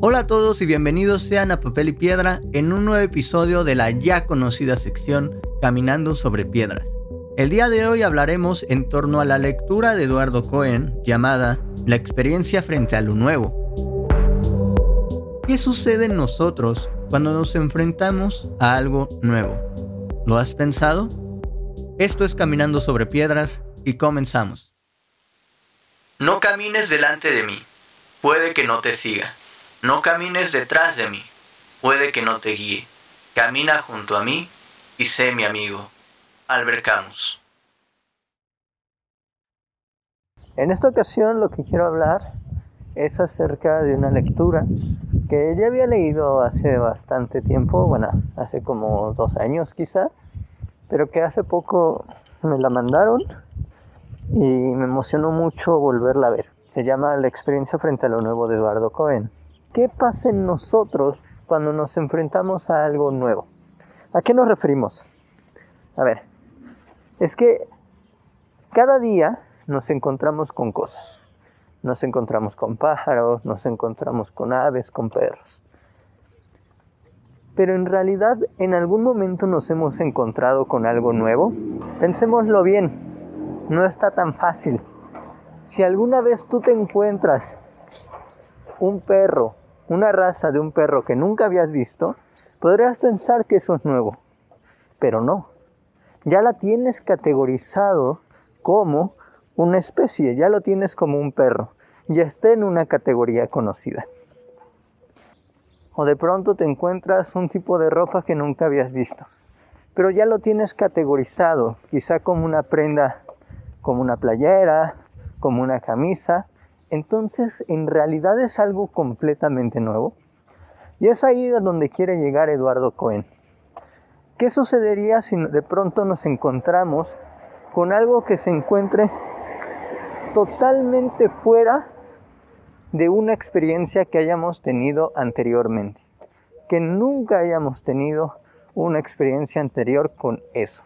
Hola a todos y bienvenidos sean a Papel y Piedra en un nuevo episodio de la ya conocida sección Caminando sobre Piedras. El día de hoy hablaremos en torno a la lectura de Eduardo Cohen llamada La experiencia frente a lo nuevo. ¿Qué sucede en nosotros cuando nos enfrentamos a algo nuevo? ¿Lo has pensado? Esto es Caminando sobre Piedras y comenzamos. No camines delante de mí, puede que no te siga. No camines detrás de mí, puede que no te guíe. Camina junto a mí y sé mi amigo. Albert Camus. En esta ocasión lo que quiero hablar es acerca de una lectura que ya había leído hace bastante tiempo, bueno, hace como dos años quizá, pero que hace poco me la mandaron y me emocionó mucho volverla a ver. Se llama La experiencia frente a lo nuevo de Eduardo Cohen. ¿Qué pasa en nosotros cuando nos enfrentamos a algo nuevo? ¿A qué nos referimos? A ver, es que cada día nos encontramos con cosas. Nos encontramos con pájaros, nos encontramos con aves, con perros. Pero en realidad en algún momento nos hemos encontrado con algo nuevo. Pensémoslo bien, no está tan fácil. Si alguna vez tú te encuentras un perro, una raza de un perro que nunca habías visto, podrías pensar que eso es nuevo, pero no. Ya la tienes categorizado como una especie, ya lo tienes como un perro, ya está en una categoría conocida. O de pronto te encuentras un tipo de ropa que nunca habías visto, pero ya lo tienes categorizado, quizá como una prenda, como una playera, como una camisa, entonces en realidad es algo completamente nuevo. Y es ahí donde quiere llegar Eduardo Cohen. ¿Qué sucedería si de pronto nos encontramos con algo que se encuentre totalmente fuera de una experiencia que hayamos tenido anteriormente? Que nunca hayamos tenido una experiencia anterior con eso.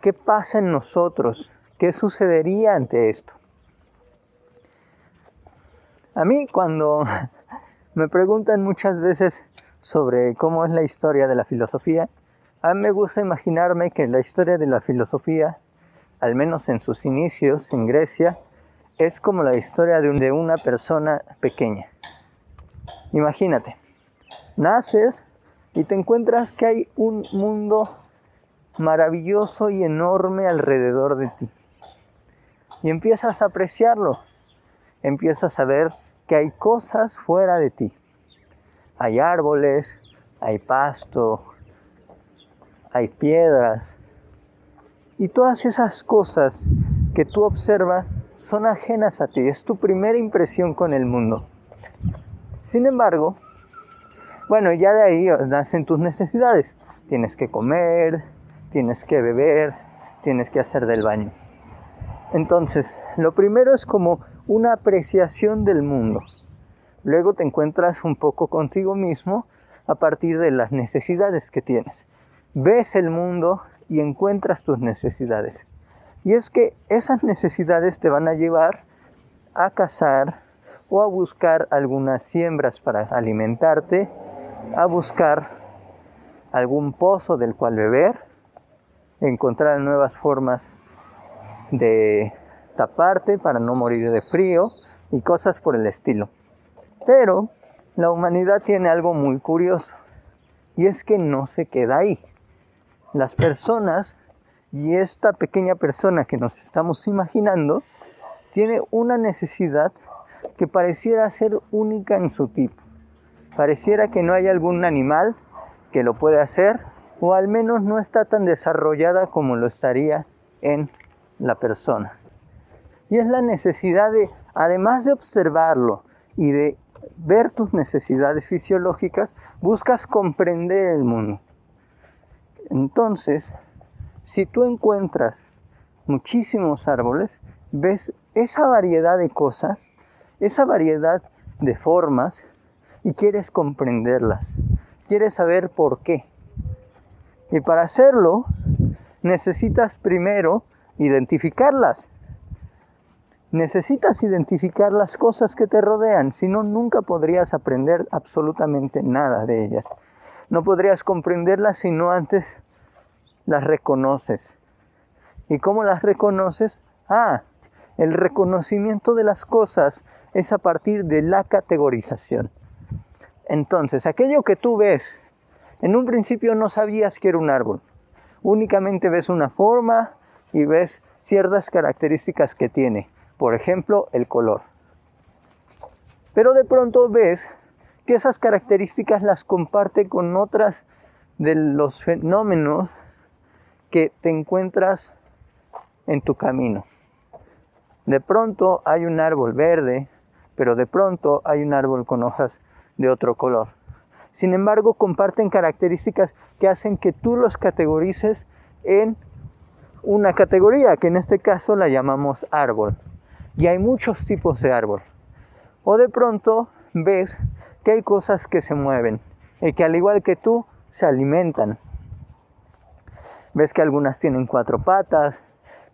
¿Qué pasa en nosotros? ¿Qué sucedería ante esto? A mí cuando me preguntan muchas veces sobre cómo es la historia de la filosofía, a mí me gusta imaginarme que la historia de la filosofía, al menos en sus inicios en Grecia, es como la historia de, una persona pequeña. Imagínate, naces y te encuentras que hay un mundo maravilloso y enorme alrededor de ti. Y empiezas a apreciarlo, empiezas a ver que hay cosas fuera de ti. Hay árboles, hay pasto, hay piedras. Y todas esas cosas que tú observas son ajenas a ti. Es tu primera impresión con el mundo. Sin embargo, bueno, ya de ahí nacen tus necesidades. Tienes que comer, tienes que beber, tienes que hacer del baño. Entonces, lo primero es como una apreciación del mundo. Luego te encuentras un poco contigo mismo a partir de las necesidades que tienes. Ves el mundo y encuentras tus necesidades. Y es que esas necesidades te van a llevar a cazar o a buscar algunas siembras para alimentarte, a buscar algún pozo del cual beber, encontrar nuevas formas de taparte para no morir de frío y cosas por el estilo. Pero la humanidad tiene algo muy curioso y es que no se queda ahí. Las personas y esta pequeña persona que nos estamos imaginando tiene una necesidad que pareciera ser única en su tipo. Pareciera que no hay algún animal que lo pueda hacer o al menos no está tan desarrollada como lo estaría en la persona. Y es la necesidad de, además de observarlo y de ver tus necesidades fisiológicas, buscas comprender el mundo. Entonces, si tú encuentras muchísimos árboles, ves esa variedad de cosas, esa variedad de formas y quieres comprenderlas, quieres saber por qué. Y para hacerlo, necesitas primero identificarlas necesitas identificar las cosas que te rodean, si no, nunca podrías aprender absolutamente nada de ellas. No podrías comprenderlas si no antes las reconoces. ¿Y cómo las reconoces? Ah, el reconocimiento de las cosas es a partir de la categorización. Entonces, aquello que tú ves, en un principio no sabías que era un árbol. Únicamente ves una forma y ves ciertas características que tiene. Por ejemplo, el color. Pero de pronto ves que esas características las comparte con otras de los fenómenos que te encuentras en tu camino. De pronto hay un árbol verde, pero de pronto hay un árbol con hojas de otro color. Sin embargo, comparten características que hacen que tú los categorices en una categoría, que en este caso la llamamos árbol. Y hay muchos tipos de árbol. O de pronto ves que hay cosas que se mueven y que al igual que tú se alimentan. Ves que algunas tienen cuatro patas,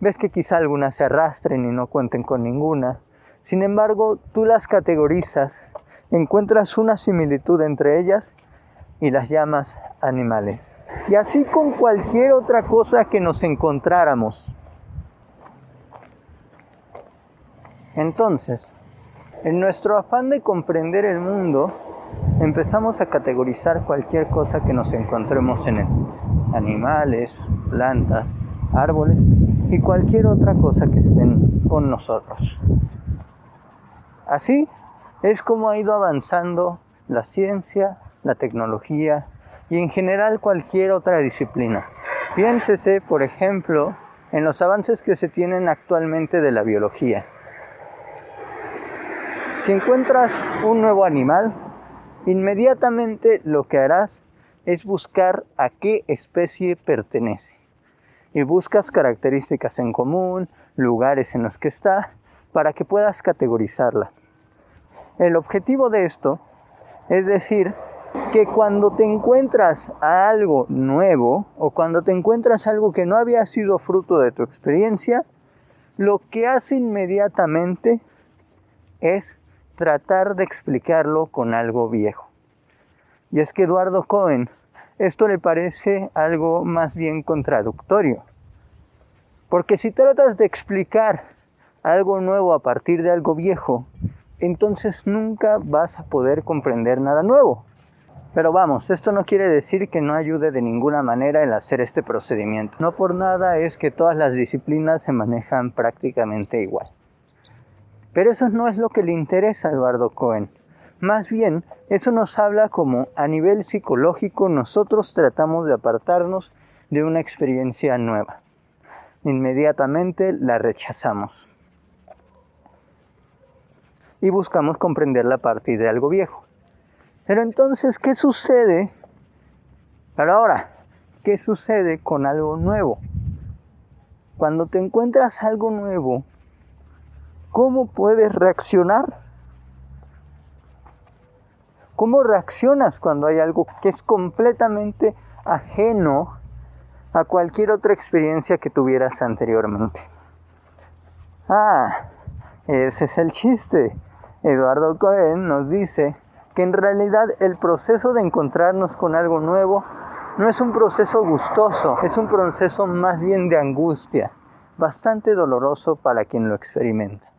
ves que quizá algunas se arrastren y no cuenten con ninguna. Sin embargo, tú las categorizas, encuentras una similitud entre ellas y las llamas animales. Y así con cualquier otra cosa que nos encontráramos. Entonces, en nuestro afán de comprender el mundo, empezamos a categorizar cualquier cosa que nos encontremos en él. Animales, plantas, árboles y cualquier otra cosa que estén con nosotros. Así es como ha ido avanzando la ciencia, la tecnología y en general cualquier otra disciplina. Piénsese, por ejemplo, en los avances que se tienen actualmente de la biología. Si encuentras un nuevo animal, inmediatamente lo que harás es buscar a qué especie pertenece y buscas características en común, lugares en los que está, para que puedas categorizarla. El objetivo de esto es decir que cuando te encuentras a algo nuevo o cuando te encuentras algo que no había sido fruto de tu experiencia, lo que hace inmediatamente es tratar de explicarlo con algo viejo. Y es que Eduardo Cohen esto le parece algo más bien contradictorio. Porque si tratas de explicar algo nuevo a partir de algo viejo, entonces nunca vas a poder comprender nada nuevo. Pero vamos, esto no quiere decir que no ayude de ninguna manera el hacer este procedimiento. No por nada es que todas las disciplinas se manejan prácticamente igual. Pero eso no es lo que le interesa a Eduardo Cohen. Más bien, eso nos habla como a nivel psicológico nosotros tratamos de apartarnos de una experiencia nueva. Inmediatamente la rechazamos. Y buscamos comprenderla a partir de algo viejo. Pero entonces, ¿qué sucede? Pero ahora, ¿qué sucede con algo nuevo? Cuando te encuentras algo nuevo, ¿cómo puedes reaccionar? ¿Cómo reaccionas cuando hay algo que es completamente ajeno a cualquier otra experiencia que tuvieras anteriormente? Ah, ese es el chiste. Eduardo Cohen nos dice que en realidad el proceso de encontrarnos con algo nuevo no es un proceso gustoso, es un proceso más bien de angustia, bastante doloroso para quien lo experimenta.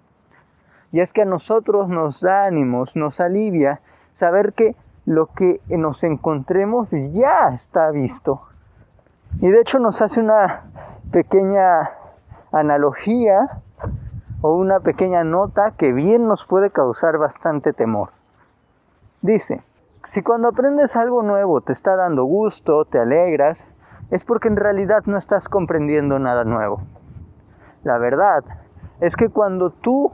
Y es que a nosotros nos da ánimos, nos alivia saber que lo que nos encontremos ya está visto. Y de hecho nos hace una pequeña analogía o una pequeña nota que bien nos puede causar bastante temor. Dice, si cuando aprendes algo nuevo te está dando gusto, te alegras, es porque en realidad no estás comprendiendo nada nuevo. La verdad es que cuando tú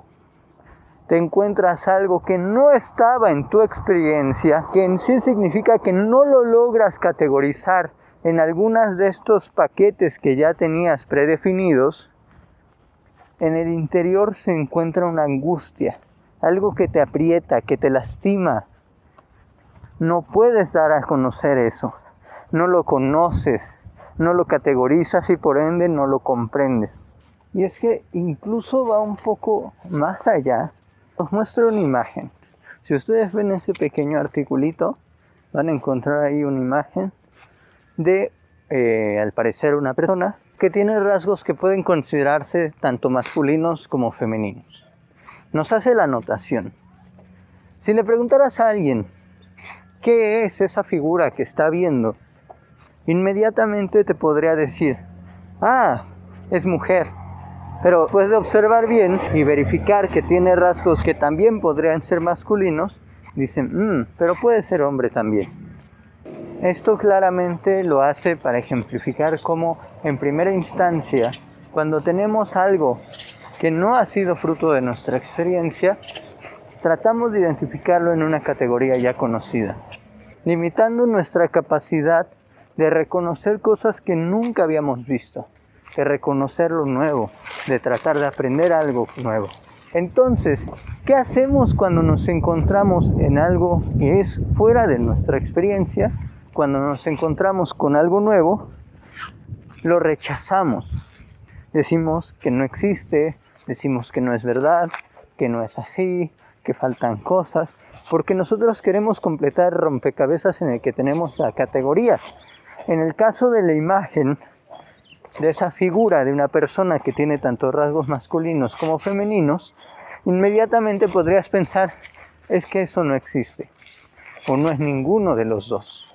te encuentras algo que no estaba en tu experiencia, que en sí significa que no lo logras categorizar en algunas de estos paquetes que ya tenías predefinidos, en el interior se encuentra una angustia, algo que te aprieta, que te lastima. No puedes dar a conocer eso, no lo conoces, no lo categorizas y por ende no lo comprendes. Y es que incluso va un poco más allá. Os muestro una imagen. Si ustedes ven ese pequeño articulito, van a encontrar ahí una imagen de, eh, al parecer, una persona que tiene rasgos que pueden considerarse tanto masculinos como femeninos. Nos hace la anotación. Si le preguntaras a alguien qué es esa figura que está viendo, inmediatamente te podría decir, ah, es mujer. Pero puede observar bien y verificar que tiene rasgos que también podrían ser masculinos, dicen, mmm, pero puede ser hombre también. Esto claramente lo hace para ejemplificar cómo en primera instancia, cuando tenemos algo que no ha sido fruto de nuestra experiencia, tratamos de identificarlo en una categoría ya conocida, limitando nuestra capacidad de reconocer cosas que nunca habíamos visto, de reconocer lo nuevo, de tratar de aprender algo nuevo. Entonces, ¿qué hacemos cuando nos encontramos en algo que es fuera de nuestra experiencia? Cuando nos encontramos con algo nuevo, lo rechazamos. Decimos que no existe, decimos que no es verdad, que no es así, que faltan cosas, porque nosotros queremos completar rompecabezas en el que tenemos la categoría. En el caso de la imagen, de esa figura de una persona que tiene tantos rasgos masculinos como femeninos, inmediatamente podrías pensar, es que eso no existe, o no es ninguno de los dos.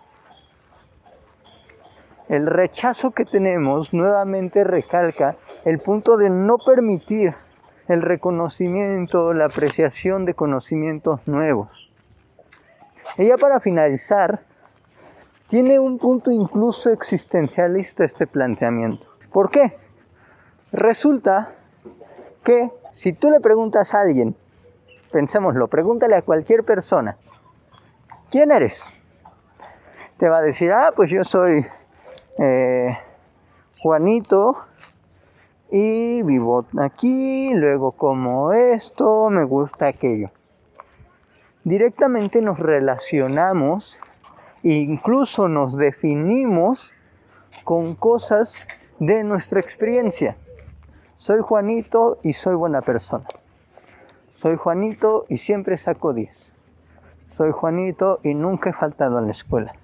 El rechazo que tenemos nuevamente recalca el punto de no permitir el reconocimiento, la apreciación de conocimientos nuevos. Y ya para finalizar, tiene un punto incluso existencialista este planteamiento. ¿Por qué? Resulta que si tú le preguntas a alguien, pensémoslo, pregúntale a cualquier persona, ¿quién eres? Te va a decir, ah, pues yo soy eh, Juanito y vivo aquí, luego como esto, me gusta aquello. Directamente nos relacionamos incluso nos definimos con cosas de nuestra experiencia. Soy Juanito y soy buena persona. Soy Juanito y siempre saco 10. Soy Juanito y nunca he faltado a la escuela.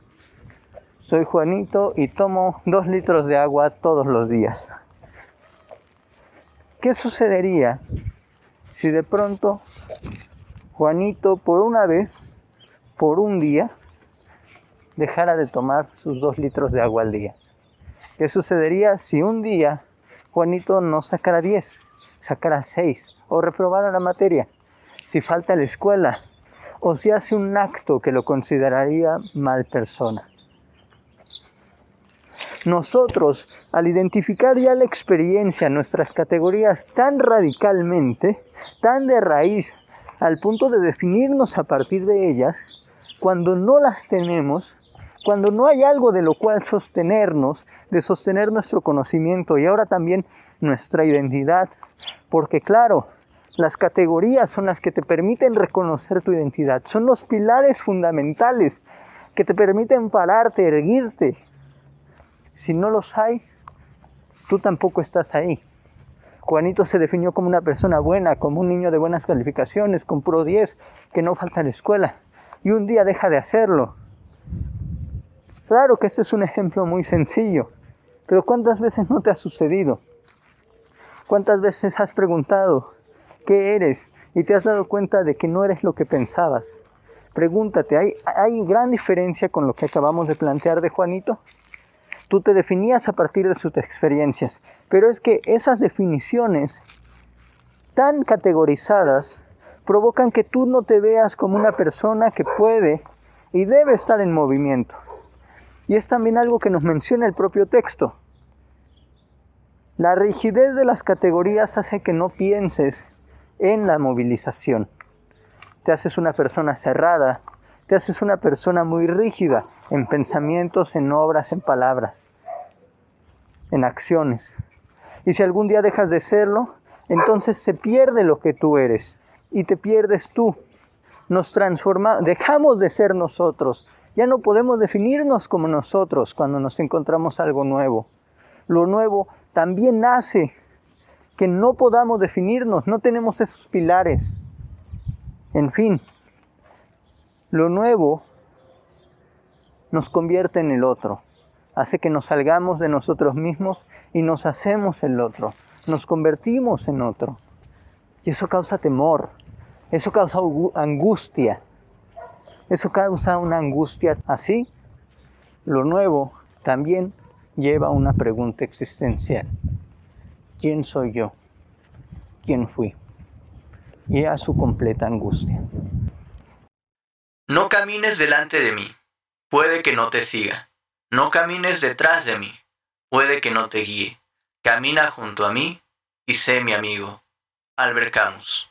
Soy Juanito y tomo dos litros de agua todos los días. ¿Qué sucedería si de pronto Juanito por una vez, por un día, dejara de tomar sus dos litros de agua al día. ¿Qué sucedería si un día Juanito no sacara 10, sacara 6 o reprobara la materia? Si falta a la escuela o si hace un acto que lo consideraría mal persona. Nosotros, al identificar ya la experiencia, nuestras categorías tan radicalmente, tan de raíz, al punto de definirnos a partir de ellas, cuando no las tenemos, cuando no hay algo de lo cual sostenernos, de sostener nuestro conocimiento y ahora también nuestra identidad, porque claro, las categorías son las que te permiten reconocer tu identidad, son los pilares fundamentales que te permiten pararte, erguirte. Si no los hay, tú tampoco estás ahí. Juanito se definió como una persona buena, como un niño de buenas calificaciones, con pro 10, que no falta en la escuela, y un día deja de hacerlo Claro que este es un ejemplo muy sencillo, pero ¿cuántas veces no te ha sucedido? ¿Cuántas veces has preguntado qué eres y te has dado cuenta de que no eres lo que pensabas? Pregúntate, ¿hay, ¿hay gran diferencia con lo que acabamos de plantear de Juanito? Tú te definías a partir de sus experiencias, pero es que esas definiciones tan categorizadas provocan que tú no te veas como una persona que puede y debe estar en movimiento. Y es también algo que nos menciona el propio texto. La rigidez de las categorías hace que no pienses en la movilización. Te haces una persona cerrada, te haces una persona muy rígida en pensamientos, en obras, en palabras, en acciones. Y si algún día dejas de serlo, entonces se pierde lo que tú eres y te pierdes tú. Nos transformamos, dejamos de ser nosotros ya no podemos definirnos como nosotros cuando nos encontramos algo nuevo. Lo nuevo también hace que no podamos definirnos, no tenemos esos pilares. En fin, lo nuevo nos convierte en el otro, hace que nos salgamos de nosotros mismos y nos hacemos el otro, nos convertimos en otro. Y eso causa temor, eso causa angustia, eso causa una angustia así. Lo nuevo también lleva una pregunta existencial. ¿Quién soy yo? ¿Quién fui? Y a su completa angustia. No camines delante de mí, puede que no te siga. No camines detrás de mí, puede que no te guíe. Camina junto a mí y sé mi amigo. Albert Camus.